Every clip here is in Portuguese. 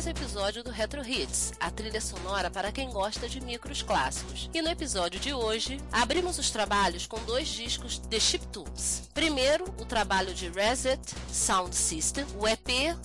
Mais um episódio do Retro Hits, a trilha sonora para quem gosta de micros clássicos. E no episódio de hoje, abrimos os trabalhos com dois discos de chiptunes. Primeiro, o trabalho de Reset Sound System, o EP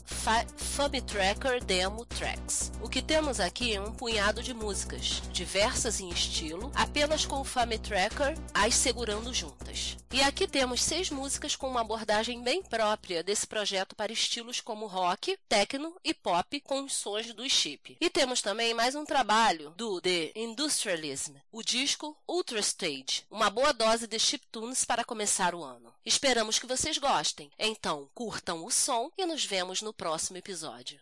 Fub Tracker Demo Tracks. O que temos aqui é um punhado de músicas, diversas em estilo, apenas com o Fub Tracker as segurando juntas. E aqui temos seis músicas com uma abordagem bem própria desse projeto para estilos como rock, techno e pop com os sons do chip. E temos também mais um trabalho do The Industrialism, o disco Ultra Stage, uma boa dose de chiptunes para começar o ano. Esperamos que vocês gostem. Então, curtam o som e nos vemos no próximo episódio.